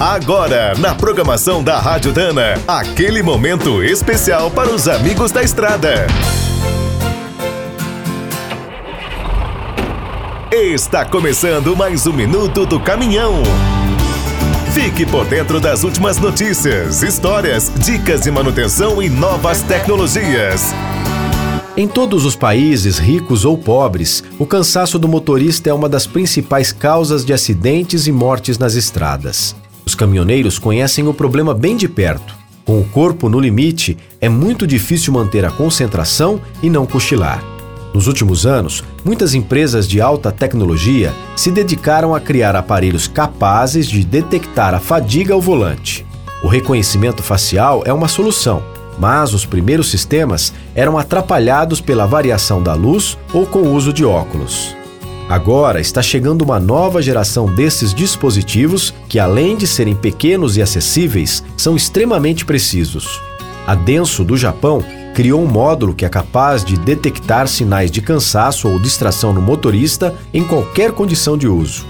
Agora, na programação da Rádio Dana, aquele momento especial para os amigos da estrada. Está começando mais um minuto do caminhão. Fique por dentro das últimas notícias, histórias, dicas de manutenção e novas tecnologias. Em todos os países, ricos ou pobres, o cansaço do motorista é uma das principais causas de acidentes e mortes nas estradas. Os caminhoneiros conhecem o problema bem de perto. Com o corpo no limite, é muito difícil manter a concentração e não cochilar. Nos últimos anos, muitas empresas de alta tecnologia se dedicaram a criar aparelhos capazes de detectar a fadiga ao volante. O reconhecimento facial é uma solução, mas os primeiros sistemas eram atrapalhados pela variação da luz ou com o uso de óculos. Agora está chegando uma nova geração desses dispositivos que, além de serem pequenos e acessíveis, são extremamente precisos. A Denso, do Japão, criou um módulo que é capaz de detectar sinais de cansaço ou distração no motorista em qualquer condição de uso.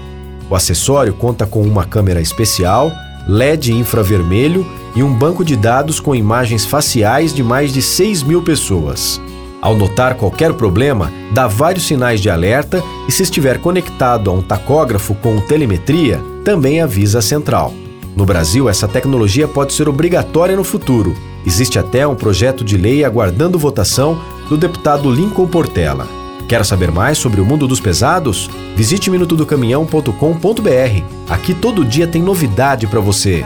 O acessório conta com uma câmera especial, LED infravermelho e um banco de dados com imagens faciais de mais de 6 mil pessoas. Ao notar qualquer problema, dá vários sinais de alerta e, se estiver conectado a um tacógrafo com telemetria, também avisa a central. No Brasil, essa tecnologia pode ser obrigatória no futuro. Existe até um projeto de lei aguardando votação do deputado Lincoln Portela. Quer saber mais sobre o mundo dos pesados? Visite minutodocaminhão.com.br. Aqui todo dia tem novidade para você.